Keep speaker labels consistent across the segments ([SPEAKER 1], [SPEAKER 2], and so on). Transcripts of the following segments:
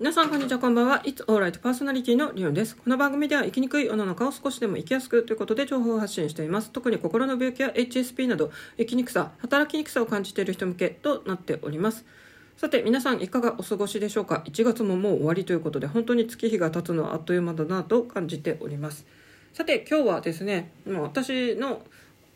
[SPEAKER 1] 皆さんこんにちはこんばんは。It's Alright パーソナリティのリオンです。この番組では生きにくい世の中を少しでも生きやすくということで情報を発信しています。特に心の病気や HSP など生きにくさ働きにくさを感じている人向けとなっております。さて皆さんいかがお過ごしでしょうか？1月ももう終わりということで本当に月日が経つのはあっという間だなと感じております。さて今日はですねもう私の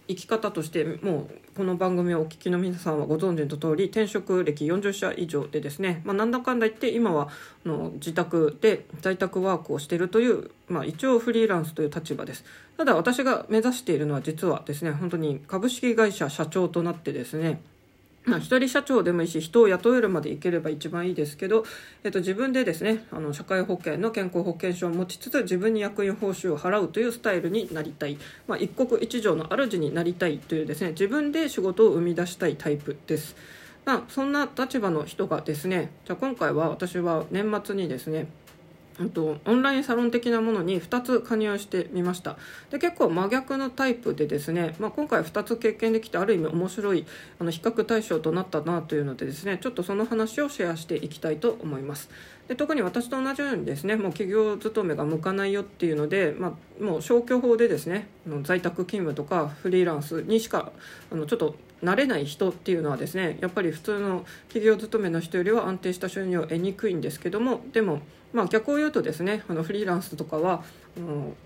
[SPEAKER 1] 生き方としてもうこの番組をお聞きの皆さんはご存知の通り転職歴40社以上でですね、まあ、なんだかんだ言って今はあの自宅で在宅ワークをしているという、まあ、一応フリーランスという立場です。ただ私が目指しているのは実はですね本当に株式会社社長となってですねまあ、一人社長でもいいし人を雇えるまでいければ一番いいですけど、えっと、自分でですねあの社会保険の健康保険証を持ちつつ自分に役員報酬を払うというスタイルになりたい、まあ、一国一城の主になりたいというですね自分で仕事を生み出したいタイプです。まあ、そんな立場の人がですねじゃ今回は私は年末にですねとオンラインサロン的なものに2つ加入してみました。で結構真逆のタイプでですね、まあ、今回2つ経験できてある意味面白いあの比較対象となったなというのでですねちょっとその話をシェアしていきたいと思います。で特に私と同じようにですねもう企業勤めが向かないよっていうので、まあ、もう消去法でですね在宅勤務とかフリーランスにしかあのちょっと慣れない人っていうのはですねやっぱり普通の企業勤めの人よりは安定した収入を得にくいんですけどもでもまあ、逆を言うとですねあのフリーランスとかは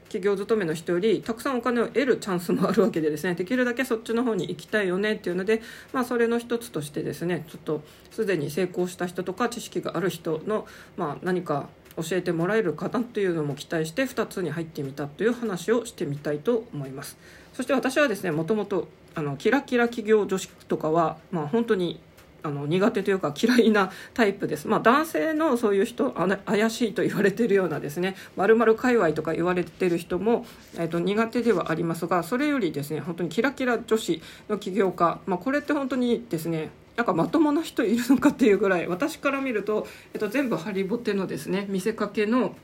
[SPEAKER 1] 企業勤めの人よりたくさんお金を得るチャンスもあるわけでですねできるだけそっちの方に行きたいよねっていうので、まあ、それの一つとしてですねちょっとすでに成功した人とか知識がある人の、まあ、何か教えてもらえるかなというのも期待して2つに入ってみたという話をしてみたいと思います。そして私はですねもともとあのキラキラ企業女子とかは、まあ、本当にあの苦手というか嫌いなタイプです、まあ、男性のそういう人怪しいと言われてるようなですねまる界隈とか言われてる人も、えー、と苦手ではありますがそれよりですね本当にキラキラ女子の起業家、まあ、これって本当にですね。なんかまともな人いるのかっていうぐらい私から見ると、えっと、全部ハリボテのですね見せかけの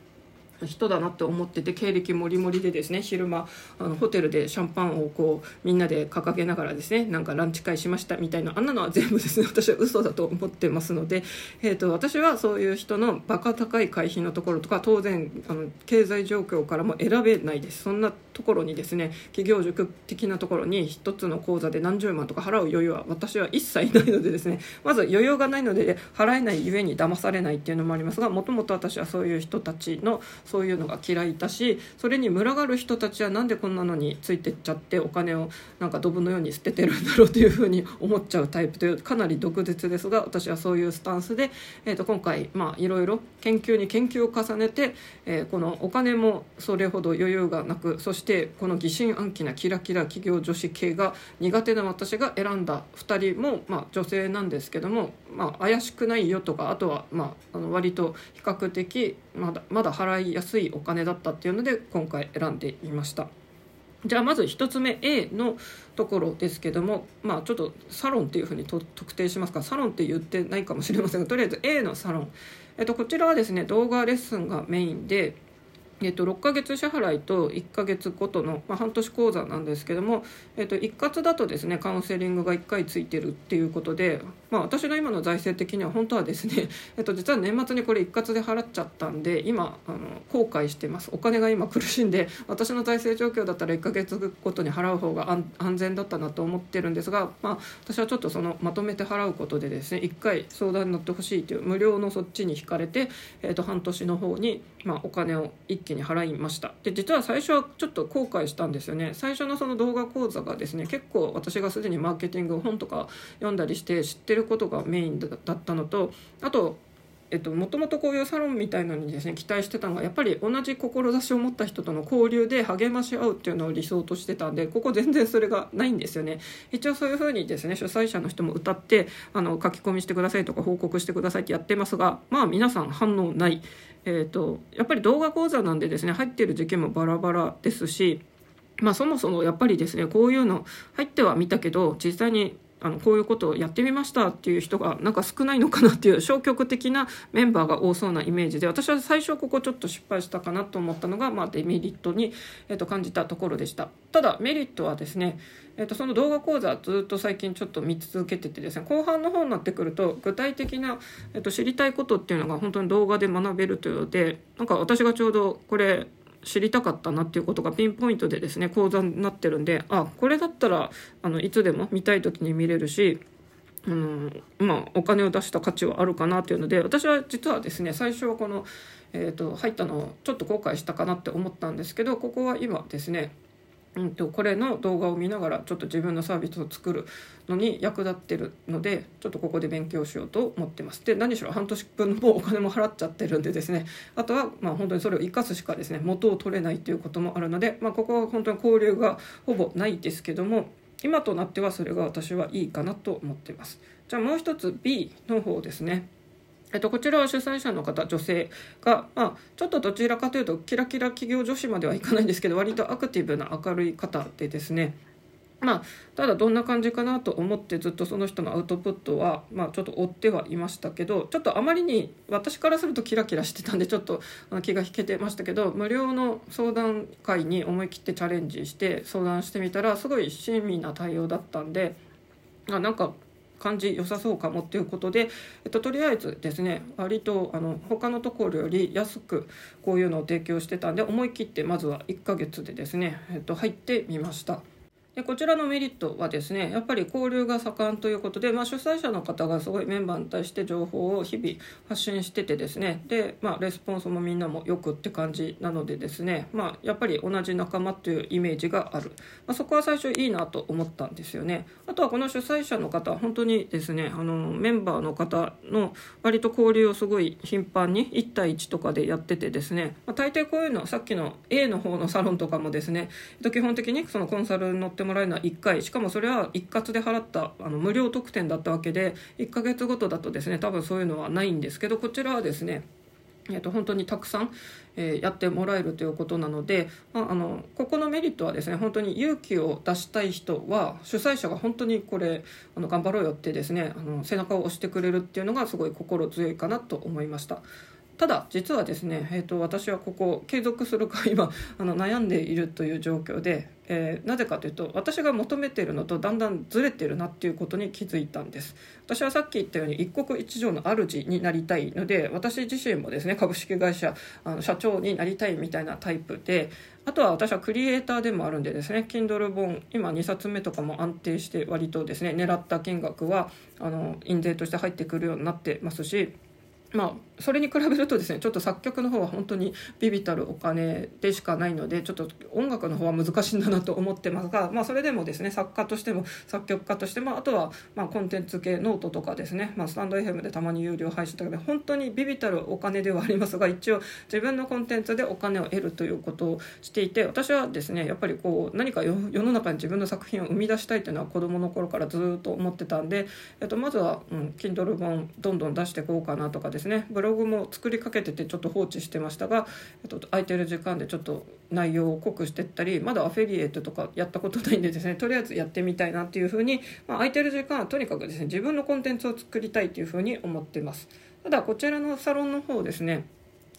[SPEAKER 1] 人だなって思ってて経歴もりもりでですね昼間あのホテルでシャンパンをこうみんなで掲げながらですねなんかランチ会しましたみたいなあんなのは全部ですね私は嘘だと思ってますので、えーと、私はそういう人のバカ高い会費のところとか当然あの経済状況からも選べないです。そんなところにですね企業塾的なところに1つの口座で何十万とか払う余裕は私は一切ないのでですねまず余裕がないので払えないゆえに騙されないっていうのもありますがもともと私はそういう人たちのそういうのが嫌いだしそれに群がる人たちはなんでこんなのについてっちゃってお金をなんかドブのように捨ててるんだろうというふうに思っちゃうタイプというかなり毒舌ですが私はそういうスタンスで、えー、と今回まあいろいろ研究に研究を重ねて、えー、このお金もそれほど余裕がなくそしてこの疑心暗鬼なキラキラ企業女子系が苦手な私が選んだ2人も、まあ、女性なんですけども、まあ、怪しくないよとかあとは、まあ、あの割と比較的まだまだ払いやすいお金だったっていうので今回選んでみました。じゃあまず1つ目 A のところですけどもまあちょっとサロンっていうふうに特定しますかサロンって言ってないかもしれませんがとりあえず A のサロン、えっと、こちらはですね動画レッスンがメインでえっと、6ヶ月支払いと1ヶ月ごとの、まあ、半年講座なんですけども、えっと、一括だとですねカウンセリングが1回ついてるっていうことで、まあ、私の今の財政的には本当はですね、えっと、実は年末にこれ一括で払っちゃったんで今あの後悔してます。お金が今苦しんで私の財政状況だったら1ヶ月ごとに払う方が安全だったなと思ってるんですが、まあ、私はちょっとそのまとめて払うことでですね1回相談に乗ってほしいという無料のそっちに引かれて、えっと、半年の方に、まあ、お金を一気に払いました。で実は最初はちょっと後悔したんですよね。最初のその動画講座がですね結構私がすでにマーケティング本とか読んだりして知ってることがメインだったのとあとえっと、もともとこういうサロンみたいのにですね期待してたのがやっぱり同じ志を持った人との交流で励まし合うっていうのを理想としてたんでここ全然それがないんですよね。一応そういうふうにですね主催者の人も歌ってあの書き込みしてくださいとか報告してくださいってやってますがまあ皆さん反応ない。えーと、やっぱり動画講座なんでですね入ってる時期もバラバラですし、まあ、そもそもやっぱりですねこういうの入ってはみたけど実際にあのこういうことをやってみましたっていう人がなんか少ないのかなっていう消極的なメンバーが多そうなイメージで私は最初ここちょっと失敗したかなと思ったのが、まあ、デメリットに、えー、と感じたところでした。ただメリットはですね、えー、とその動画講座ずっと最近ちょっと見続けててですね後半の方になってくると具体的な、えー、と知りたいことっていうのが本当に動画で学べるというのでなんか私がちょうどこれ知りたかったなっていうことがピンポイントでですね講座になってるんであこれだったらあのいつでも見たい時に見れるしあのまあ、お金を出した価値はあるかなというので私は実はですね最初はこの、えーと入ったのをちょっと後悔したかなって思ったんですけどここは今ですねうんと、これの動画を見ながらちょっと自分のサービスを作るのに役立ってるのでちょっとここで勉強しようと思ってます。で何しろ半年分のお金も払っちゃってるんでですね。あとはまあ本当にそれを生かすしかですね元を取れないということもあるので、まあ、ここは本当に交流がほぼないですけども今となってはそれが私はいいかなと思ってます。じゃあもう一つ B の方ですね。えっと、こちらは主催者の方女性が、まあ、ちょっとどちらかというとキラキラ企業女子まではいかないんですけど割とアクティブな明るい方でですね。まあ、ただどんな感じかなと思ってずっとその人のアウトプットは、まあ、ちょっと追ってはいましたけどちょっとあまりに私からするとキラキラしてたんでちょっと気が引けてましたけど無料の相談会に思い切ってチャレンジして相談してみたらすごい親身な対応だったんであなんか感じ良さそうかもっていうことで、えっと、とりあえずですね割とあの他のところより安くこういうのを提供してたんで思い切ってまずは1ヶ月でですね、えっと、入ってみました。でこちらのメリットはですねやっぱり交流が盛んということで、まあ、主催者の方がすごいメンバーに対して情報を日々発信しててですねで、まあ、レスポンスもみんなもよくって感じなのでですね、まあ、やっぱり同じ仲間というイメージがある、まあ、そこは最初いいなと思ったんですよね。あとはこの主催者の方本当にですねあのメンバーの方の割と交流をすごい頻繁に1対1とかでやっててですね、まあ、大抵こういうのさっきの A の方のサロンとかもですね基本的にそのコンサルに乗ってってもらえるのは1回しかもそれは一括で払ったあの無料特典だったわけで1ヶ月ごとだとですね多分そういうのはないんですけどこちらはですねえー、と本当にたくさん、え、やってもらえるということなので、まあ、あのここのメリットはですね本当に勇気を出したい人は主催者が本当にこれあの頑張ろうよってですねあの背中を押してくれるっていうのがすごい心強いかなと思いました。ただ実はですね、えーと、私はここ継続するか 今あの悩んでいるという状況で、えー、なぜかというと私が求めているのとだんだんずれてるなっていうことに気づいたんです。私はさっき言ったように一国一城の主になりたいので私自身もですね株式会社あの社長になりたいみたいなタイプであとは私はクリエイターでもあるんでですね Kindle 本今2冊目とかも安定して割とですね狙った金額はあの印税として入ってくるようになってますしまあそれに比べるとですねちょっと作曲の方は本当に微々たるお金でしかないのでちょっと音楽の方は難しいんだなと思ってますが、まあ、それでもですね作家としても作曲家としてもあとはまあコンテンツ系ノートとかですね、まあ、スタンド FM でたまに有料配信とかで本当に微々たるお金ではありますが一応自分のコンテンツでお金を得るということをしていて私はですねやっぱりこう何か世の中に自分の作品を生み出したいというのは子どもの頃からずっと思ってたんで、えっと、まずは、うん、Kindle 本どんどん出していこうかなとかですねですね。ブログも作りかけててちょっと放置してましたが、えっと、空いてる時間でちょっと内容を濃くしてったりまだアフェリエイトとかやったことないんでですねとりあえずやってみたいなっていうふうに、まあ、空いてる時間はとにかくですね自分のコンテンツを作りたいというふうに思ってます。ただこちらのサロンの方ですね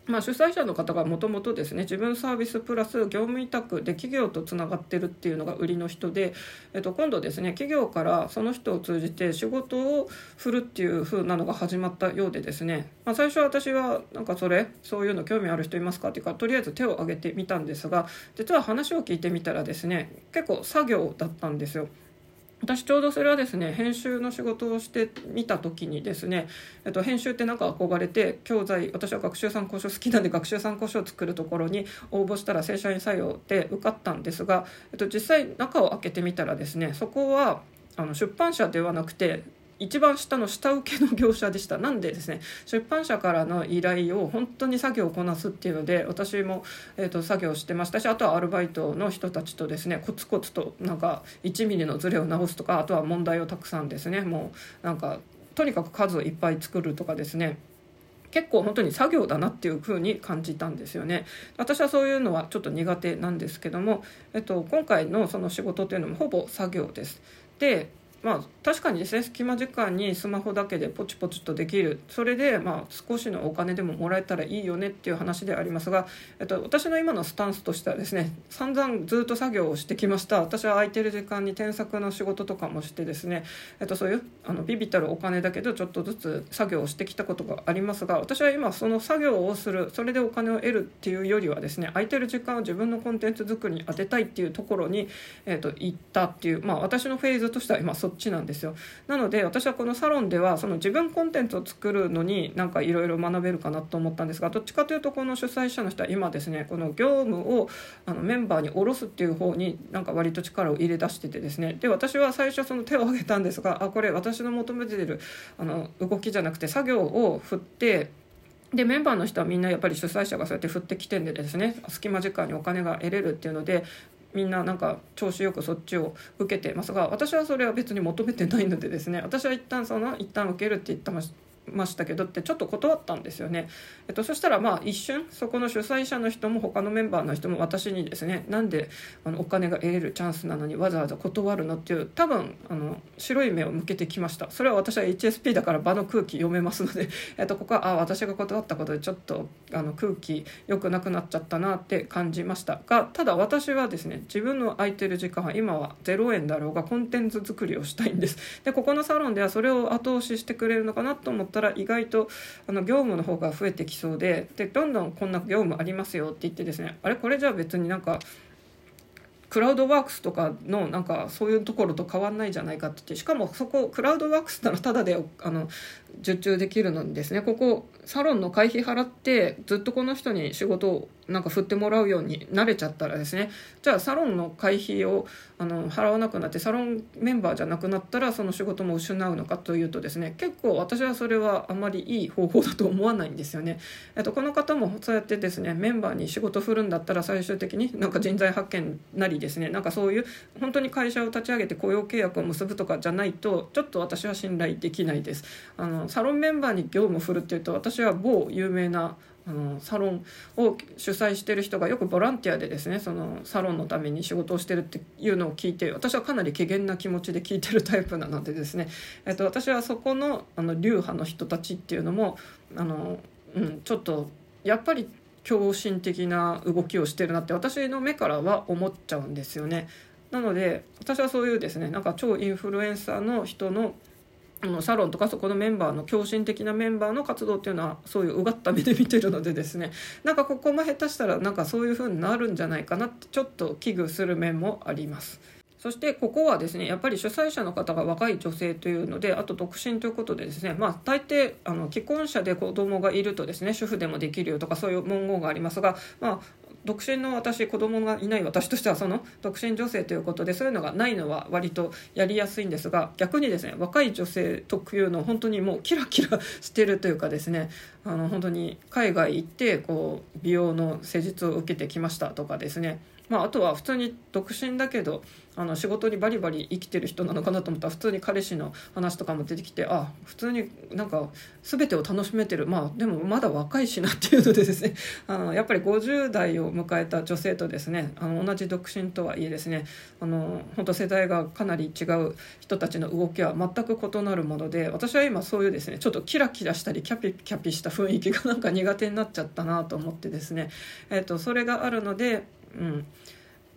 [SPEAKER 1] まあ、主催者の方がもともとですね自分サービスプラス業務委託で企業とつながってるっていうのが売りの人で、えっと、今度ですね企業からその人を通じて仕事を振るっていう風なのが始まったようでですね、まあ、最初は私はなんかそれそういうの興味ある人いますかっていうかとりあえず手を挙げてみたんですが実は話を聞いてみたらですね結構作業だったんですよ。私ちょうどそれはですね編集の仕事をしてみた時にですね、えっと、編集ってなんか憧れて教材私は学習参考書好きなんで学習参考書を作るところに応募したら正社員採用で受かったんですが、えっと、実際中を開けてみたらですねそこはあの出版社ではなくて一番下の下請けの業者でした。なんでですね出版社からの依頼を本当に作業をこなすっていうので私も、えーと、作業してましたしあとはアルバイトの人たちとですねコツコツとなんか1ミリのズレを直すとかあとは問題をたくさんですねもうなんかとにかく数をいっぱい作るとかですね結構本当に作業だなっていう風に感じたんですよね。私はそういうのはちょっと苦手なんですけども、えっと、今回のその仕事っていうのもほぼ作業です。でまあ確かにですね隙間時間にスマホだけでポチポチとできる。それでまあ少しのお金でももらえたらいいよねっていう話でありますが、えっと、私の今のスタンスとしてはですね散々ずっと作業をしてきました。私は空いてる時間に添削の仕事とかもしてですね、えっと、そういうあのビビたるお金だけどちょっとずつ作業をしてきたことがありますが私は今その作業をするそれでお金を得るっていうよりはですね空いてる時間を自分のコンテンツ作りに当てたいっていうところに、えっと、行ったっていう、まあ、私のフェーズとしては今そっちなんですよ。なので私はこのサロンではその自分コンテンツを作るのになんかいろいろ学べるかなと思ったんですがどっちかというとこの主催者の人は今ですねこの業務をあのメンバーに下ろすっていう方になんか割と力を入れ出しててですね。で私は最初その手を挙げたんですがあこれ私の求めているあの動きじゃなくて作業を振ってでメンバーの人はみんなやっぱり主催者がそうやって振ってきてんでですね隙間時間にお金が得れるっていうのでみんななんか調子よくそっちを受けてますが私はそれは別に求めてないのでですね私は一旦その一旦受けるって言ってましたましたけどってちょっと断ったんですよね、えっと、そしたらまあ一瞬そこの主催者の人も他のメンバーの人も私にですねなんであのお金が得れるチャンスなのにわざわざ断るのっていう多分あの白い目を向けてきました。それは私は HSP だから場の空気読めますので、えっと、ここはあ私が断ったことでちょっとあの空気良くなくなっちゃったなって感じました。がただ私はですね自分の空いてる時間は今は0円だろうがコンテンツ作りをしたいんです。でここのサロンではそれを後押ししてくれるのかなと思ってったら意外とあの業務の方が増えてきそうででどんどんこんな業務ありますよって言ってですねあれこれじゃあ別になんかクラウドワークスとかのなんかそういうところと変わんないじゃないかって言ってしかもそこクラウドワークスならタダであの受注できるのにですねここサロンの会費払ってずっとこの人に仕事をなんか振ってもらうように慣れちゃったらですねじゃあサロンの会費をあの払わなくなってサロンメンバーじゃなくなったらその仕事も失うのかというとですね結構私はそれはあまりいい方法だと思わないんですよね。えっと、この方もそうやってですねメンバーに仕事振るんだったら最終的になんか人材発見なりですねなんかそういう本当に会社を立ち上げて雇用契約を結ぶとかじゃないとちょっと私は信頼できないです。あのサロンメンバーに業務振るっていうと私は某有名なあのサロンを主催してる人がよくボランティアでですねそのサロンのために仕事をしてるっていうのを聞いて私はかなり怪げな気持ちで聞いてるタイプなのでですね、えっと、私はそこのあの流派の人たちっていうのもあの、うん、ちょっとやっぱり狂信的な動きをしてるなって私の目からは思っちゃうんですよね。なので私はそういうですねなんか超インフルエンサーの人ののサロンとかそこのメンバーの狂信的なメンバーの活動っていうのはそういううがった目で見てるのでですねなんかここも下手したらなんかそういう風になるんじゃないかなってちょっと危惧する面もあります。そしてここはですねやっぱり主催者の方が若い女性というのであと独身ということでですねまあ大抵あの既婚者で子供がいるとですね主婦でもできるよとかそういう文言がありますがまあ独身の私子供がいない私としてはその独身女性ということでそういうのがないのは割とやりやすいんですが逆にですね若い女性特有の本当にもうキラキラしてるというかですねあの本当に海外行ってこう美容の施術を受けてきましたとかですねまあ、あとは普通に独身だけどあの仕事にバリバリ生きてる人なのかなと思ったら普通に彼氏の話とかも出てきてあ普通になんか全てを楽しめてる。まあでもまだ若いしなっていうのでですね。あのやっぱり50代を迎えた女性とですねあの同じ独身とはいえですねあの本当世代がかなり違う人たちの動きは全く異なるもので私は今そういうですねちょっとキラキラしたりキャピキャピした雰囲気がなんか苦手になっちゃったなと思ってですね、えー、とそれがあるのでうん、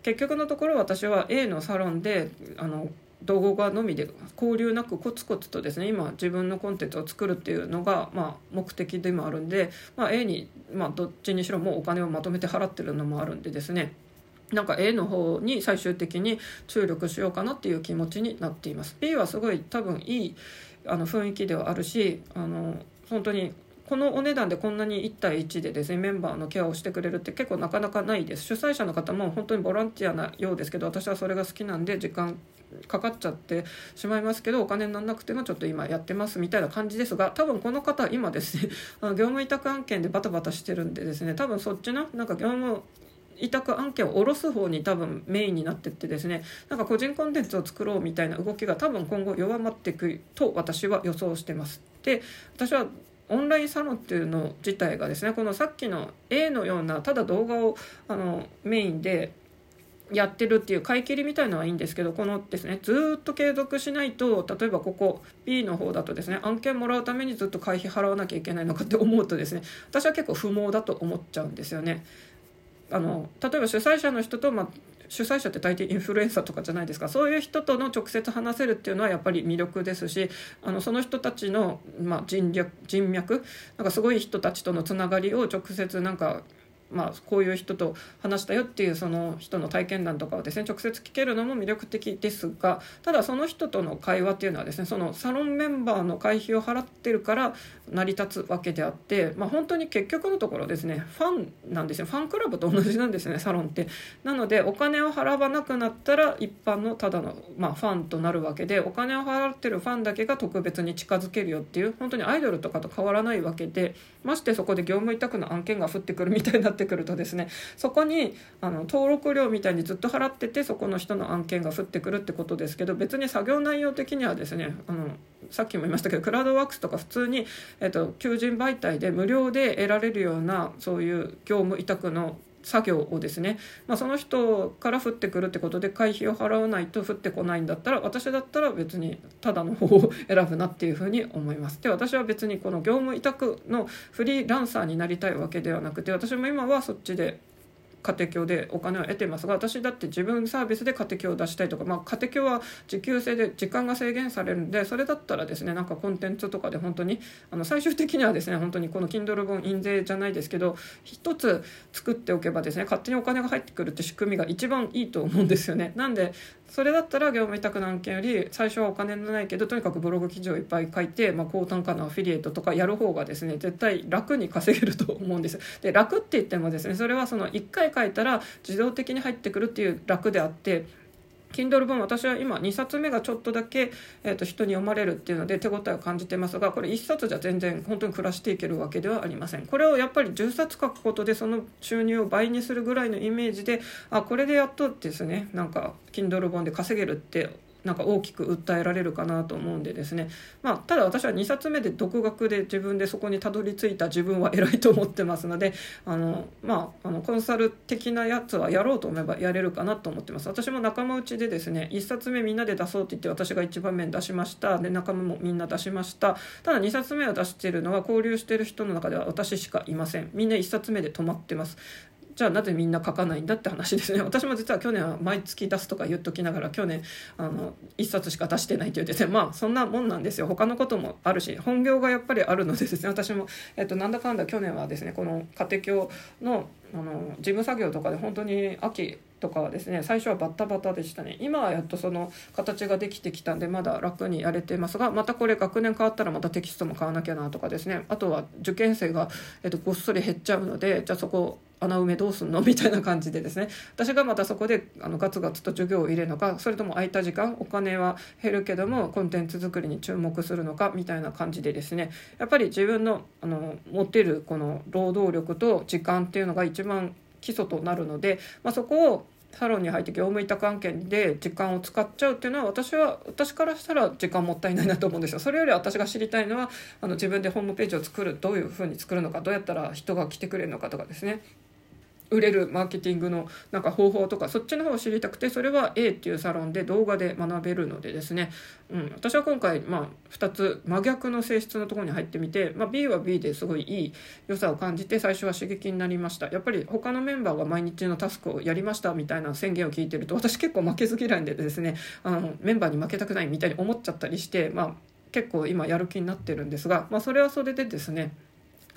[SPEAKER 1] 結局のところ私は A のサロンであの動画のみで交流なくコツコツとですね今自分のコンテンツを作るっていうのが、まあ、目的でもあるんで、まあ、A に、まあ、どっちにしろもうお金をまとめて払ってるのもあるんでですね。なんか A の方に最終的に注力しようかなっていう気持ちになっています。B はすごい多分いいあの雰囲気ではあるしあの本当にこのお値段でこんなに1対1でですねメンバーのケアをしてくれるって結構なかなかないです主催者の方も本当にボランティアなようですけど私はそれが好きなんで時間かかっちゃってしまいますけどお金にならなくてもちょっと今やってますみたいな感じですが多分この方今ですねあの業務委託案件でバタバタしてるんでですね多分そっちのなんか業務委託案件を下ろす方に多分メインになってってですねなんか個人コンテンツを作ろうみたいな動きが多分今後弱まっていくと私は予想してます。で私はオンラインサロンっていうの自体がですねこのさっきの A のようなただ動画をあのメインでやってるっていう買い切りみたいのはいいんですけどこのですねずっと継続しないと例えばここ B の方だとですね案件もらうためにずっと会費払わなきゃいけないのかって思うとですね私は結構不毛だと思っちゃうんですよね。あの例えば主催者の人と、まあ、主催者って大抵インフルエンサーとかじゃないですか。そういう人との直接話せるっていうのはやっぱり魅力ですしあのその人たちの、まあ、人脈人脈なんかすごい人たちとのつながりを直接なんかまあ、こういう人と話したよっていうその人の体験談とかをですね直接聞けるのも魅力的ですがただその人との会話っていうのはですねそのサロンメンバーの会費を払ってるから成り立つわけであって、まあ、本当に結局のところですねファンなんですよ。ファンクラブと同じなんですねサロンって。なのでお金を払わなくなったら一般のただの、まあ、ファンとなるわけでお金を払ってるファンだけが特別に近づけるよっていう本当にアイドルとかと変わらないわけでましてそこで業務委託の案件が降ってくるみたいなってくるとですねそこにあの登録料みたいにずっと払っててそこの人の案件が降ってくるってことですけど別に作業内容的にはですねあのさっきも言いましたけどクラウドワークスとか普通に、えっと、求人媒体で無料で得られるようなそういう業務委託の作業をですね、まあ、その人から降ってくるってことで会費を払わないと降ってこないんだったら私だったら別にただの方を選ぶなっていうふうに思います。で私は別にこの業務委託のフリーランサーになりたいわけではなくて私も今はそっちで家庭教でお金を得てますが私だって自分サービスで家庭教を出したいとか、まあ、家庭教は時給制で時間が制限されるんでそれだったらですねなんかコンテンツとかで本当にあの最終的にはですね本当にこの Kindle 本印税じゃないですけど一つ作っておけばですね勝手にお金が入ってくるって仕組みが一番いいと思うんですよね。なんでそれだったら業務委託の案件より最初はお金のないけどとにかくブログ記事をいっぱい書いて、まあ、高単価のアフィリエイトとかやる方がですね絶対楽に稼げると思うんですで楽って言ってもですねそれはその1回書いたら自動的に入ってくるっていう楽であって Kindle 本私は今2冊目がちょっとだけ、えー、と人に読まれるっていうので手応えを感じてますがこれ1冊じゃ全然本当に暮らしていけるわけではありません。これをやっぱり10冊書くことでその収入を倍にするぐらいのイメージであこれでやっとですねなんか Kindle 本で稼げるってなんか大きく訴えられるかなと思うんでですね、まあ、ただ私は2冊目で独学で自分でそこにたどり着いた自分は偉いと思ってますのであの、まあ、あのコンサル的なやつはやろうと思えばやれるかなと思ってます。私も仲間内でですね1冊目みんなで出そうって言って私が1番目出しました。で仲間もみんな出しました。ただ2冊目を出してるのは交流してる人の中では私しかいません。みんな1冊目で止まってます。じゃあなぜみんな書かないんだって話ですね。私も実は去年は毎月出すとか言っときながら去年あの1冊しか出してないって言っててまあそんなもんなんですよ。他のこともあるし本業がやっぱりあるのでですね。私も、えっと、なんだかんだ去年はですねこの家庭教のあの事務作業とかで本当に秋とかはですね最初はバッタバタでしたね。今はやっとその形ができてきたんでまだ楽にやれてますがまたこれ学年変わったらまたテキストも買わなきゃなとかですね。あとは受験生が、えっと、ごっそり減っちゃうのでじゃあそこ穴埋めどうすんの？みたいな感じでですね。私がまたそこであのガツガツと授業を入れるのかそれとも空いた時間お金は減るけどもコンテンツ作りに注目するのかみたいな感じでですね。やっぱり自分のあの持ってるこの労働力と時間っていうのが一番基礎となるので、まあ、そこをサロンに入って業務委託案件で時間を使っちゃうっていうのは私は私からしたら時間もったいないなと思うんですよ。それより私が知りたいのはあの自分でホームページを作るどういうふうに作るのかどうやったら人が来てくれるのかとかですね。売れるマーケティングのなんか方法とかそっちの方を知りたくてそれは A っていうサロンで動画で学べるのでですね、うん、私は今回、まあ、2つ真逆の性質のところに入ってみて、まあ、B は B ですごいいい良さを感じて最初は刺激になりました。やっぱり他のメンバーが毎日のタスクをやりましたみたいな宣言を聞いてると私結構負けず嫌いでですねあのメンバーに負けたくないみたいに思っちゃったりして、まあ、結構今やる気になってるんですが、まあ、それはそれでですね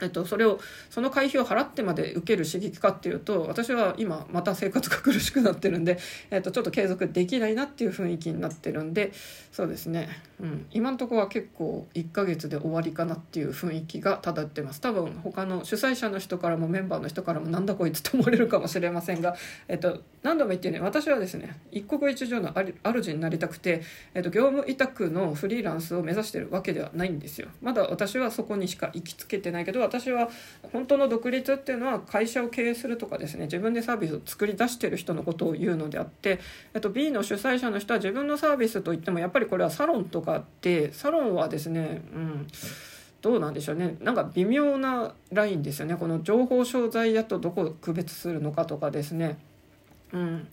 [SPEAKER 1] えっと、それをその会費を払ってまで受ける刺激かっていうと私は今また生活が苦しくなってるんで、えっと、ちょっと継続できないなっていう雰囲気になってるんでそうですね、うん、今のとこは結構1ヶ月で終わりかなっていう雰囲気が漂ってます。多分他の主催者の人からもメンバーの人からもなんだこいつと思われるかもしれませんが、えっと、何度も言ってね私はですね一国一城の主になりたくて、えっと、業務委託のフリーランスを目指してるわけではないんですよ。まだ私はそこにしか行きつけてないけど私は本当の独立っていうのは会社を経営するとかですね自分でサービスを作り出してる人のことを言うのであって、えっと、B の主催者の人は自分のサービスといってもやっぱりこれはサロンとかってサロンはですねうんどうなんでしょうね。なんか微妙なラインですよね。この情報商材屋とどこを区別するのかとかですね。うん。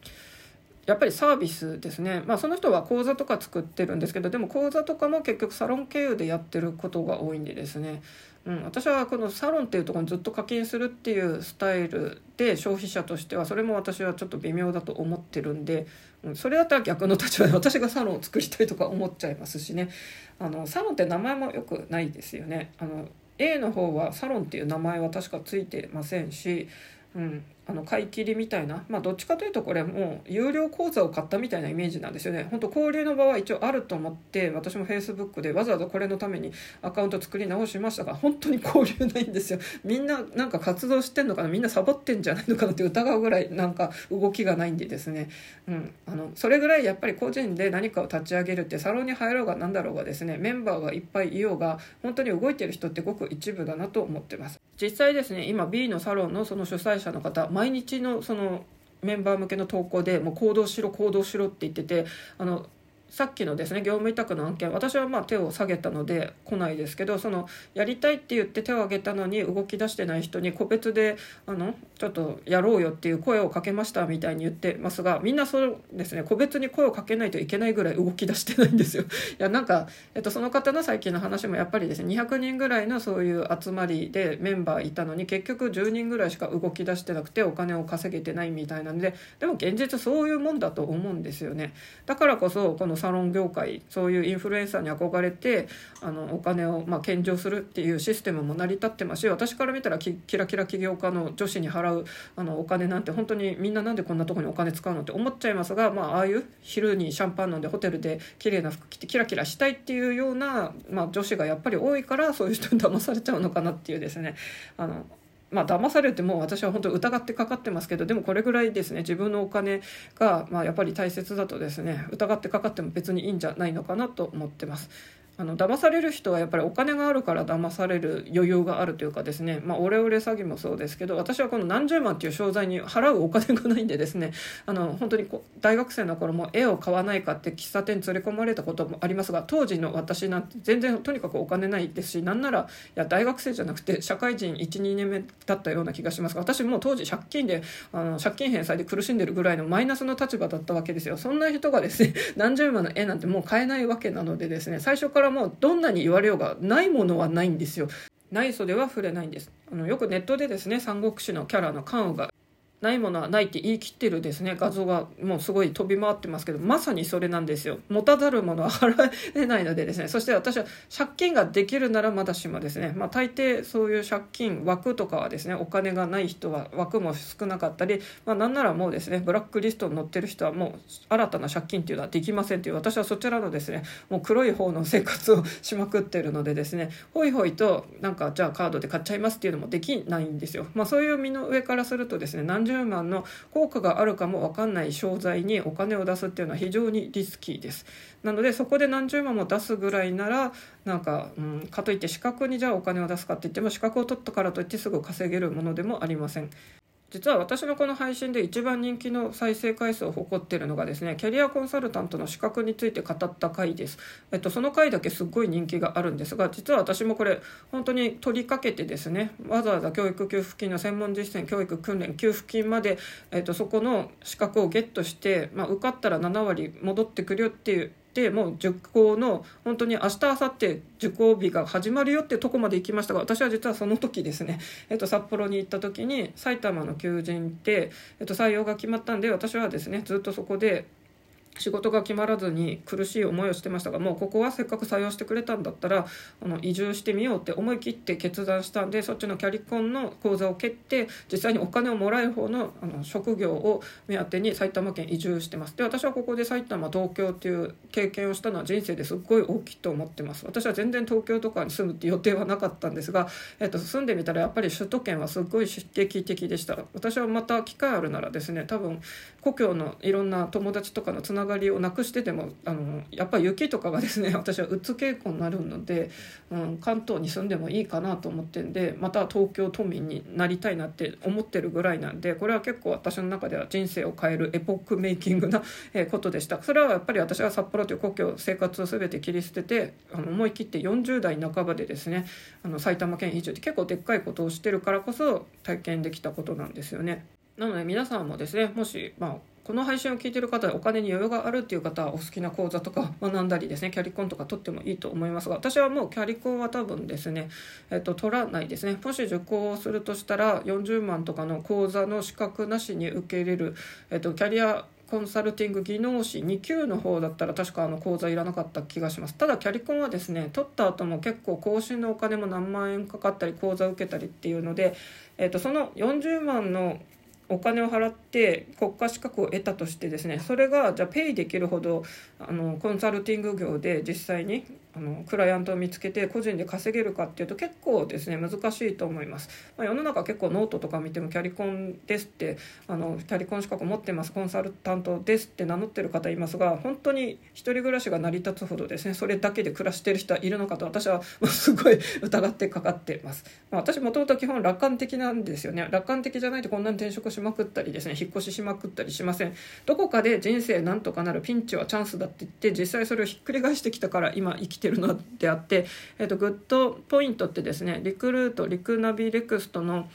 [SPEAKER 1] やっぱりサービスですね、まあ、その人は講座とか作ってるんですけどでも講座とかも結局サロン経由でやってることが多いんでですね、うん、私はこのサロンっていうところにずっと課金するっていうスタイルで消費者としてはそれも私はちょっと微妙だと思ってるんで、うん、それだったら逆の立場で私がサロンを作りたいとか思っちゃいますしね。あのサロンって名前もよくないですよね。あの A の方はサロンっていう名前は確かついてませんし、うん、あの買い切りみたいな、まあ、どっちかというとこれもう有料講座を買ったみたいなイメージなんですよね。本当交流の場は一応あると思って私も Facebook でわざわざこれのためにアカウント作り直しましたが本当に交流ないんですよ。みんななんか活動してんのかなみんなサボってんじゃないのかなって疑うぐらいなんか動きがないんでですね、うん、あのそれぐらいやっぱり個人で何かを立ち上げるってサロンに入ろうが何だろうがですねメンバーがいっぱいいようが本当に動いてる人ってごく一部だなと思ってます。実際ですね今 B のサロンのその主催者の方毎日のそのメンバー向けの投稿でもう行動しろ行動しろって言っててあのさっきのですね業務委託の案件私はまあ手を下げたので来ないですけどそのやりたいって言って手を挙げたのに動き出してない人に個別であのちょっとやろうよっていう声をかけましたみたいに言ってますがみんなそうですね個別に声をかけないといけないぐらい動き出してないんですよ。いやなんか、えっと、その方の最近の話もやっぱりですね200人ぐらいのそういう集まりでメンバーいたのに結局10人ぐらいしか動き出してなくてお金を稼げてないみたいなのででも現実そういうもんだと思うんですよね。だからこそこのサロン業界そういうインフルエンサーに憧れてあのお金をまあ献上するっていうシステムも成り立ってますし私から見たらキラキラ起業家の女子に払うあのお金なんて本当にみんななんでこんなとこにお金使うのって思っちゃいますが、まあ、ああいう昼にシャンパン飲んでホテルで綺麗な服着てキラキラしたいっていうような、まあ、女子がやっぱり多いからそういう人に騙されちゃうのかなっていうですね。あのまあ騙されても私は本当疑ってかかってますけどでもこれぐらいですね自分のお金がまあやっぱり大切だとですね疑ってかかっても別にいいんじゃないのかなと思ってます。あの騙される人はやっぱりお金があるから騙される余裕があるというかですね、まあ、オレオレ詐欺もそうですけど私はこの何十万っていう商材に払うお金がないんでですね。あの本当にこ大学生の頃も絵を買わないかって喫茶店に連れ込まれたこともありますが当時の私なんて全然とにかくお金ないですしなんならいや大学生じゃなくて社会人12年目だったような気がしますが私も当時借金であの借金返済で苦しんでるぐらいのマイナスの立場だったわけですよ。そんな人がですね何十万の絵なんてもう買えないわけなのでですね最初からからもうどんなに言われようがないものはないんですよ。ない袖は触れないんです。あのよくネットでですね三国志のキャラの関羽がないものはないって言い切ってるですね。画像がもうすごい飛び回ってますけどまさにそれなんですよ。持たざるものは払えないのでですね。そして私は借金ができるならまだしもですね。まあ大抵そういう借金枠とかはですねお金がない人は枠も少なかったりまあなんならもうですねブラックリストに載ってる人はもう新たな借金っていうのはできませんという。私はそちらのですねもう黒い方の生活をしまくってるのでですねほいほいとなんかじゃあカードで買っちゃいますっていうのもできないんですよ。まあそういう身の上からするとですね何十万の効果があるかも分かんない商材にお金を出すっていうのは非常にリスキーです。なのでそこで何十万も出すぐらいならなんか、うん、かといって資格にじゃあお金を出すかって言っても資格を取ったからといってすぐ稼げるものでもありません。実は私のこの配信で一番人気の再生回数を誇っているのがですねキャリアコンサルタントの資格について語った回です、えっと、その回だけすっごい人気があるんですが実は私もこれ本当に取りかけてですねわざわざ教育給付金の専門実践教育訓練給付金まで、えっと、そこの資格をゲットして、まあ、受かったら7割戻ってくるよっていうってもう受講の本当に明日明後日受講日が始まるよってとこまで行きましたが私は実はその時ですね、えっと、札幌に行った時に埼玉の求人で、えっと、採用が決まったんで私はですねずっとそこで仕事が決まらずに苦しい思いをしてましたがもうここはせっかく採用してくれたんだったらあの移住してみようって思い切って決断したんでそっちのキャリコンの講座を蹴って実際にお金をもらえる方のあの職業を目当てに埼玉県移住してます。で私はここで埼玉東京っていう経験をしたのは人生ですっごい大きいと思ってます。私は全然東京とかに住むって予定はなかったんですが、えっと、住んでみたらやっぱり首都圏はすっごい刺激的でした。私はまた機会あるならですね多分故郷のいろんな友達とかのつながりをなくしててもあのやっぱり雪とかがですね 私はうつ傾向になるので、うん、関東に住んでもいいかなと思ってんでまた東京都民になりたいなって思ってるぐらいなんでこれは結構私の中では人生を変えるエポックメイキングな ことでしたそれはやっぱり私は札幌という故郷生活を全て切り捨ててあの思い切って40代半ばでですねあの埼玉県移住って結構でっかいことをしてるからこそ体験できたことなんですよね。なので皆さんもですねもし、まあ、この配信を聞いてる方でお金に余裕があるっていう方はお好きな講座とか学んだりですねキャリコンとか取ってもいいと思いますが私はもうキャリコンは多分ですね、えっと、取らないですね。もし受講するとしたら40万とかの講座の資格なしに受け入れる、えっと、キャリアコンサルティング技能士2級の方だったら確かあの講座いらなかった気がします。ただキャリコンはですね取った後も結構更新のお金も何万円かかったり講座受けたりっていうので、えー、とその40万のお金を払って国家資格を得たとしてですねそれがじゃあペイできるほどあのコンサルティング業で実際にあのクライアントを見つけて個人で稼げるかっていうと結構ですね難しいと思います、まあ、世の中結構ノートとか見てもキャリコンですってあのキャリコン資格持ってますコンサルタントですって名乗ってる方いますが本当に一人暮らしが成り立つほどですねそれだけで暮らしてる人はいるのかと私はすごい疑ってかかってます、まあ、私もともと基本楽観的なんですよね。楽観的じゃないとこんなに転職しまくったりですね引っ越ししまくったりしません。どこかで人生なんとかなるピンチはチャンスだって言って実際それをひっくり返してきたから今生きててるのであって、えーと、グッドポイントってですねリクルートリクナビ NEXT の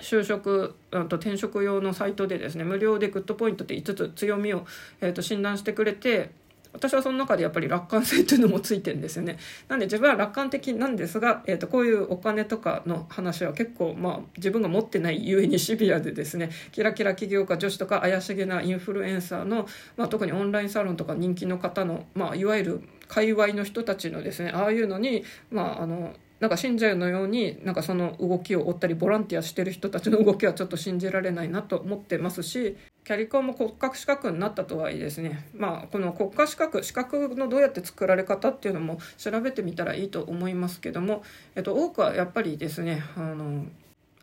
[SPEAKER 1] 就職と転職用のサイトでですね無料でグッドポイントって5つ強みを、えーと診断してくれて私はその中でやっぱり楽観性というのもついてんですよね。なんで自分は楽観的なんですが、えー、とこういうお金とかの話は結構、まあ、自分が持ってないゆえにシビアでですねキラキラ起業家女子とか怪しげなインフルエンサーの、まあ、特にオンラインサロンとか人気の方の、まあ、いわゆる界隈の人たちのですねああいうのに、まあ、あのなんか信者のようになんかその動きを追ったりボランティアしてる人たちの動きはちょっと信じられないなと思ってますしキャリコンも国家資格になったとはいえですね、まあ、この国家資格資格のどうやって作られ方っていうのも調べてみたらいいと思いますけども、えっと、多くはやっぱりですねあの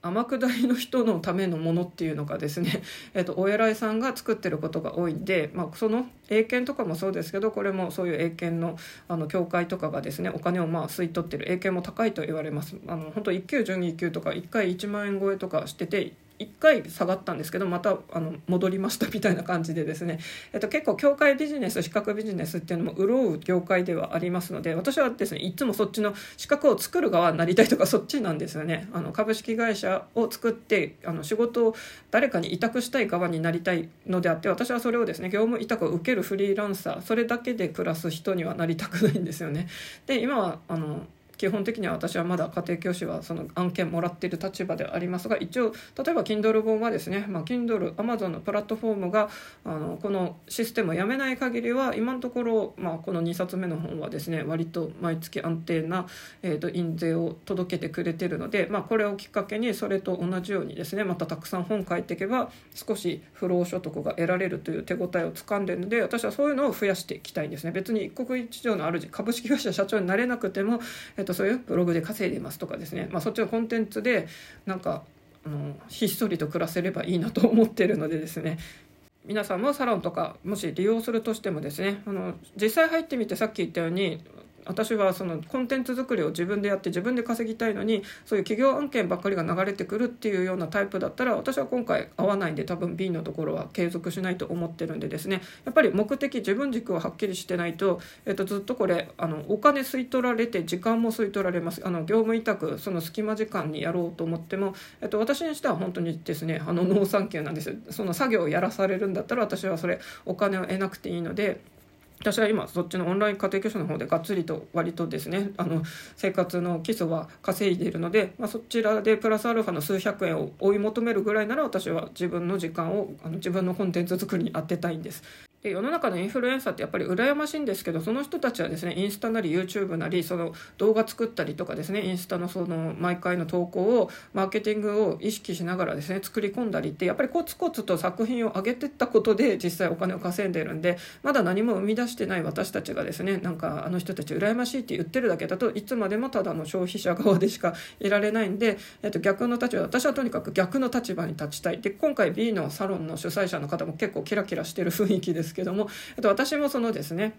[SPEAKER 1] 天下りの人のためのものっていうのがですね、えっと、お偉いさんが作ってることが多いんで、まあ、その英検とかもそうですけどこれもそういう英検のあの協会とかがですねお金をまあ吸い取ってる英検も高いと言われます。あの本当1級準2級とか1回1万円超えとかしてて1回下がったんですけどまたあの戻りましたみたいな感じでですね、えっと、結構協会ビジネス資格ビジネスっていうのも潤う業界ではありますので私はですねいつもそっちの資格を作る側になりたいとかそっちなんですよねあの株式会社を作ってあの仕事を誰かに委託したい側になりたいのであって私はそれをですね業務委託を受けるフリーランサーそれだけで暮らす人にはなりたくないんですよね。で今はあの基本的には私はまだ家庭教師はその案件もらっている立場ではありますが一応例えば Kindle 本はですね、まあ、Kindle Amazon のプラットフォームがあのこのシステムをやめない限りは今のところ、まあ、この2冊目の本はですね割と毎月安定な、えーと、印税を届けてくれているので、まあ、これをきっかけにそれと同じようにですねまたたくさん本書いていけば少し不労所得が得られるという手応えをつかんでいるので私はそういうのを増やしていきたいんですね。別に一国一城の主株式会社社長になれなくても、えーとそういうブログで稼いでますとかですね、まあ、そっちのコンテンツでなんかあのひっそりと暮らせればいいなと思ってるのでですね。皆さんもサロンとかもし利用するとしてもですねあの実際入ってみてさっき言ったように私はそのコンテンツ作りを自分でやって自分で稼ぎたいのにそういう企業案件ばっかりが流れてくるっていうようなタイプだったら私は今回合わないんで多分 B のところは継続しないと思ってるんでですねやっぱり目的自分軸をはっきりしてないと、えっと、ずっとこれあのお金吸い取られて時間も吸い取られますあの業務委託その隙間時間にやろうと思っても、えっと、私にしては本当にですねあの農産休なんですその作業をやらされるんだったら私はそれお金を得なくていいので。私は今そっちのオンライン家庭教師の方でがっつりと割とですねあの生活の基礎は稼いでいるので、まあ、そちらでプラスアルファの数百円を追い求めるぐらいなら私は自分の時間をあの自分のコンテンツ作りに当てたいんです。で世の中のインフルエンサーってやっぱり羨ましいんですけどその人たちはですねインスタなり YouTube なりその動画作ったりとかですねインスタのその毎回の投稿をマーケティングを意識しながらですね作り込んだりってやっぱりコツコツと作品を上げてったことで実際お金を稼いでるんでまだ何も生み出してない私たちがですねなんかあの人たち羨ましいって言ってるだけだといつまでもただの消費者側でしかいられないんで、えっと、逆の立場私はとにかく逆の立場に立ちたい。で今回 B のサロンの主催者の方も結構キラキラしてる雰囲気です。ですけども、えっと私もそのですね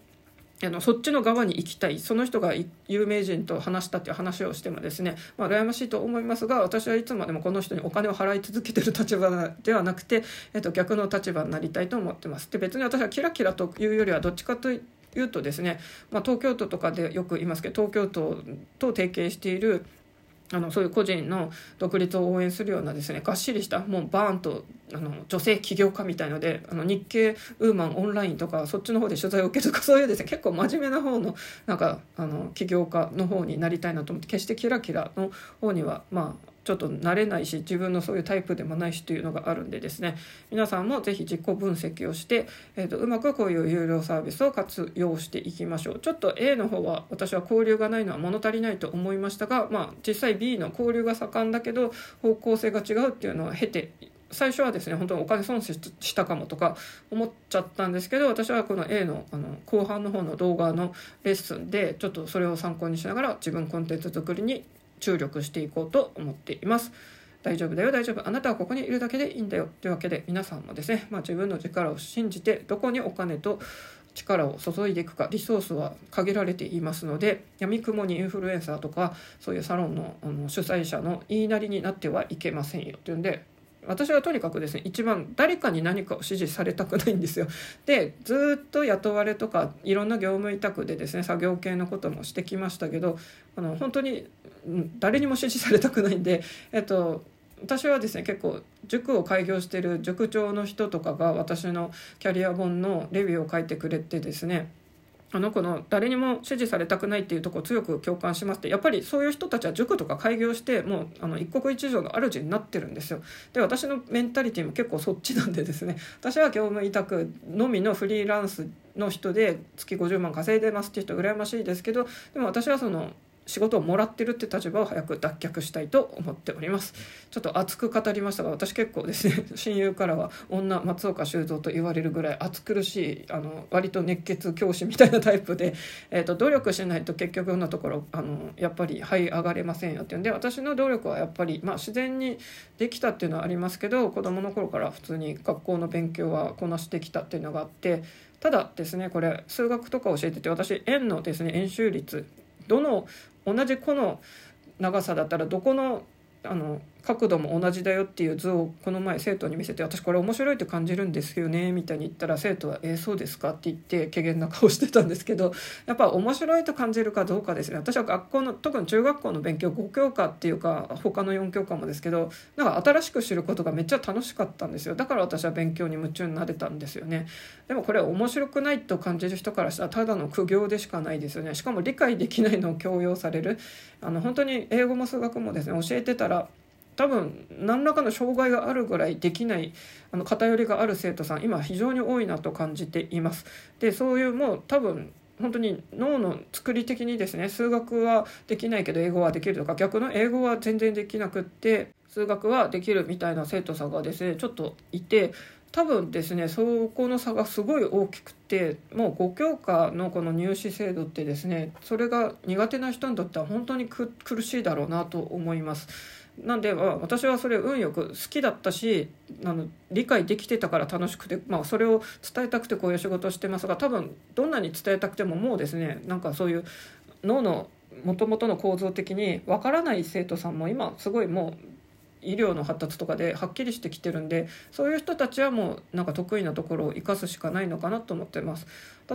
[SPEAKER 1] あのそっちの側に行きたいその人が有名人と話したっていう話をしてもですね、まあ、羨ましいと思いますが私はいつまでもこの人にお金を払い続けてる立場ではなくて、えっと、逆の立場になりたいと思ってます。で別に私はキラキラというよりはどっちかというとですね、まあ、東京都とかでよく言いますけど東京都と提携しているあのそういう個人の独立を応援するようなですねがっしりしたもうバーンとあの女性起業家みたいのであの日経ウーマンオンラインとかそっちの方で取材を受けるとか そういうですね結構真面目な方のなんかあの起業家の方になりたいなと思って決してキラキラの方にはまあちょっと慣れないし自分のそういうタイプでもないしというのがあるんでですね。皆さんも是非自己分析をして、えーと、うまくこういう有料サービスを活用していきましょう。ちょっと A の方は私は交流がないのは物足りないと思いましたが、まあ、実際 B の交流が盛んだけど方向性が違うっていうのは経て最初はですね本当にお金損失したかもとか思っちゃったんですけど私はこの A のあの後半の方の動画のレッスンでちょっとそれを参考にしながら自分コンテンツ作りに注力していこうと思っています。大丈夫だよ大丈夫。あなたはここにいるだけでいいんだよ。というわけで皆さんもですね、まあ、自分の力を信じてどこにお金と力を注いでいくかリソースは限られていますのでやみくもにインフルエンサーとかそういうサロンのあの主催者の言いなりになってはいけませんよ。というんで私はとにかくですね一番誰かに何かを指示されたくないんですよ。でずっと雇われとかいろんな業務委託でですね作業系のこともしてきましたけどあの本当に誰にも指示されたくないんで、えっと、私はですね結構塾を開業してる塾長の人とかが私のキャリア本のレビューを書いてくれてですねあの子の誰にも支持されたくないっていうとこ強く共感しましてやっぱりそういう人たちは塾とか開業してもうあの一国一城の主になってるんですよ。で私のメンタリティも結構そっちなんでですね。私は業務委託のみのフリーランスの人で月50万稼いでますっていう人羨ましいですけどでも私はその仕事をもらってるって立場を早く脱却したいと思っております。ちょっと熱く語りましたが私結構ですね 親友からは女松岡修造と言われるぐらい暑苦しいあの割と熱血教師みたいなタイプで、えーと、努力しないと結局のところあのやっぱり這い上がれませんよっていうんで私の努力はやっぱり、まあ、自然にできたっていうのはありますけど子どもの頃から普通に学校の勉強はこなしてきたっていうのがあってただですねこれ数学とか教えてて私円のですね円周率どの同じ個の長さだったらどこのあの角度も同じだよっていう図をこの前生徒に見せて私これ面白いと感じるんですよねみたいに言ったら生徒は「えー、そうですか?」って言って怪げな顔してたんですけどやっぱ面白いと感じるかどうかですね。私は学校の特に中学校の勉強5教科っていうか他の4教科もですけどなんか新しく知ることがめっちゃ楽しかったんですよ。だから私は勉強に夢中になれたんですよね。でもこれ面白くないと感じる人からしたらただの苦行でしかないですよね。しかも理解できないのを強要される。あの本当に英語も数学もですね教えてたら多分何らかの障害があるぐらいできないあの偏りがある生徒さん今非常に多いなと感じています。でそういうもう多分本当に脳の作り的にですね数学はできないけど英語はできるとか逆の英語は全然できなくって数学はできるみたいな生徒さんがですねちょっといて多分ですねそこの差がすごい大きくてもう5教科のこの入試制度ってですねそれが苦手な人にとっては本当に苦しいだろうなと思います。なんで、私はそれ運よく好きだったしあの理解できてたから楽しくて、まあ、それを伝えたくてこういう仕事をしてますが多分どんなに伝えたくてももうですねなんかそういう脳のもともとの構造的にわからない生徒さんも今すごいもう医療の発達とかではっきりしてきてるんでそういう人たちはもうなんか得意なところを生かすしかないのかなと思ってます。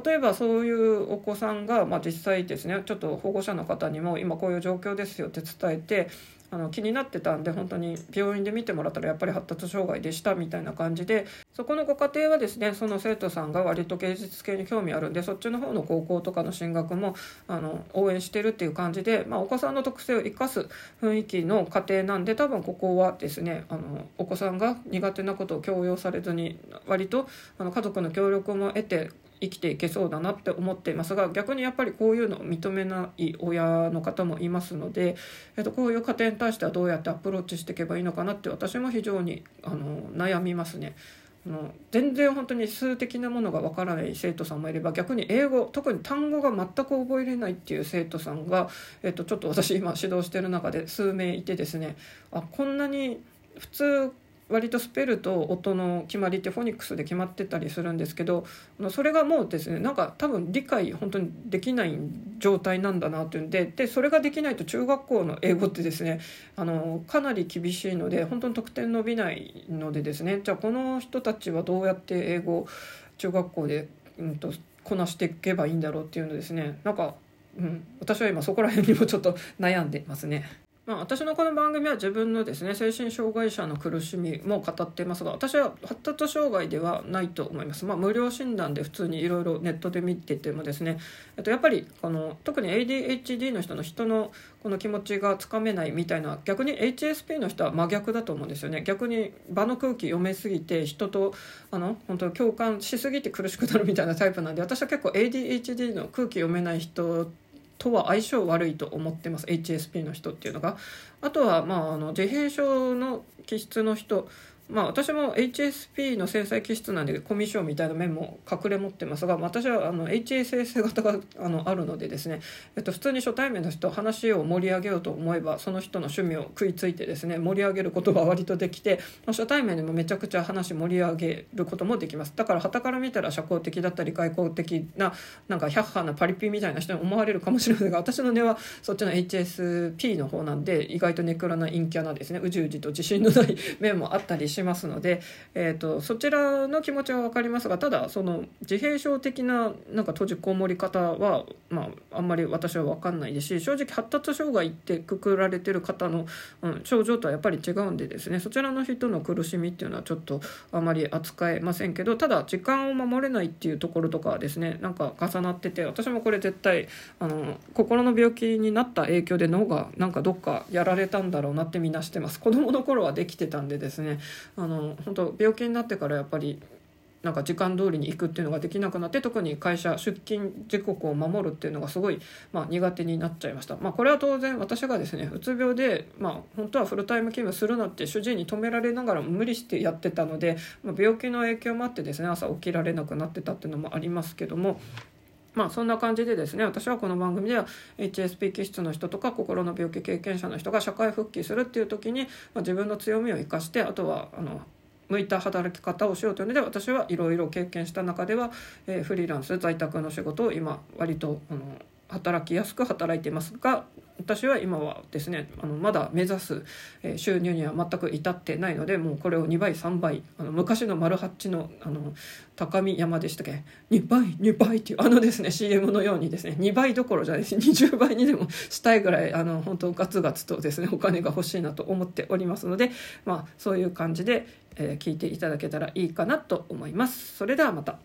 [SPEAKER 1] 例えばそういうお子さんが、まあ、実際ですねちょっと保護者の方にも今こういう状況ですよって伝えてあの気になってたんで本当に病院で見てもらったらやっぱり発達障害でしたみたいな感じでそこのご家庭はですねその生徒さんが割と芸術系に興味あるんでそっちの方の高校とかの進学もあの応援してるっていう感じで、まあ、お子さんの特性を生かす雰囲気の家庭なんで多分ここはですねあのお子さんが苦手なことを強要されずに割とあの家族の協力も得て生きていけそうだなって思っていますが逆にやっぱりこういうのを認めない親の方もいますので、えっと、こういう家庭に対してはどうやってアプローチしていけばいいのかなって私も非常にあの悩みますね。の全然本当に数的なものがわからない生徒さんもいれば逆に英語特に単語が全く覚えれないっていう生徒さんが、えっと、ちょっと私今指導してる中で数名いてですねあこんなに普通割とスペルと音の決まりってフォニックスで決まってたりするんですけどそれがもうですねなんか多分理解本当にできない状態なんだなというんででそれができないと中学校の英語ってですねあのかなり厳しいので本当に得点伸びないのでですねじゃあこの人たちはどうやって英語中学校で、うんと、こなしていけばいいんだろうっていうのですねなんか、うん、私は今そこら辺にもちょっと悩んでますね。まあ、私のこの番組は自分のですね精神障害者の苦しみも語っていますが私は発達障害ではないと思います、まあ、無料診断で普通にいろいろネットで見ててもですね、と、やっぱりこの特に ADHD の人の人のこの気持ちがつかめないみたいな逆に HSP の人は真逆だと思うんですよね。逆に場の空気読めすぎて人とあの本当共感しすぎて苦しくなるみたいなタイプなんで私は結構 ADHD の空気読めない人とは相性悪いと思ってます。HSP の人っていうのが。あとはまああの自閉症の気質の人まあ、私も HSP の繊細気質なんでコミュ障みたいな面も隠れ持ってますが私はあの HSS 型があのあるのでですね、えっと、普通に初対面の人話を盛り上げようと思えばその人の趣味を食いついてですね盛り上げることが割とできて初対面でもめちゃくちゃ話盛り上げることもできます。だから傍から見たら社交的だったり外交的ななんか百派なパリピみたいな人に思われるかもしれませんが私の根はそっちの HSP の方なんで意外とネクラな陰キャなですねうじうじと自信のない面もあったりししますので、えーと、そちらの気持ちは分かりますがただその自閉症的ななんか閉じこもり方は、まあ、あんまり私は分かんないですし正直発達障害ってくくられてる方の、うん、症状とはやっぱり違うんでですねそちらの人の苦しみっていうのはちょっとあまり扱えませんけどただ時間を守れないっていうところとかはですねなんか重なってて私もこれ絶対あの心の病気になった影響で脳がなんかどっかやられたんだろうなってみなしてます。子供の頃はできてたんでですねあの本当病気になってからやっぱりなんか時間通りに行くっていうのができなくなって特に会社出勤時刻を守るっていうのがすごい、まあ、苦手になっちゃいました、まあ、これは当然私がですねうつ病で、まあ、本当はフルタイム勤務するなって主治医に止められながら無理してやってたので、まあ、病気の影響もあってですね朝起きられなくなってたっていうのもありますけども。まあそんな感じでですね私はこの番組では HSP 気質の人とか心の病気経験者の人が社会復帰するっていう時に、まあ、自分の強みを生かしてあとはあの向いた働き方をしようというので私はいろいろ経験した中では、えー、フリーランス在宅の仕事を今割とあの働きやすく働いていますが私は今はですねあのまだ目指す、収入には全く至ってないのでもうこれを2倍3倍あの昔の丸八のあの高見山でしたっけ？2倍2倍っていうあのですね CM のようにですね2倍どころじゃないです。20倍にでもしたいぐらいあの本当ガツガツとですねお金が欲しいなと思っておりますので、まあ、そういう感じで、え、聞いていただけたらいいかなと思います。それではまた。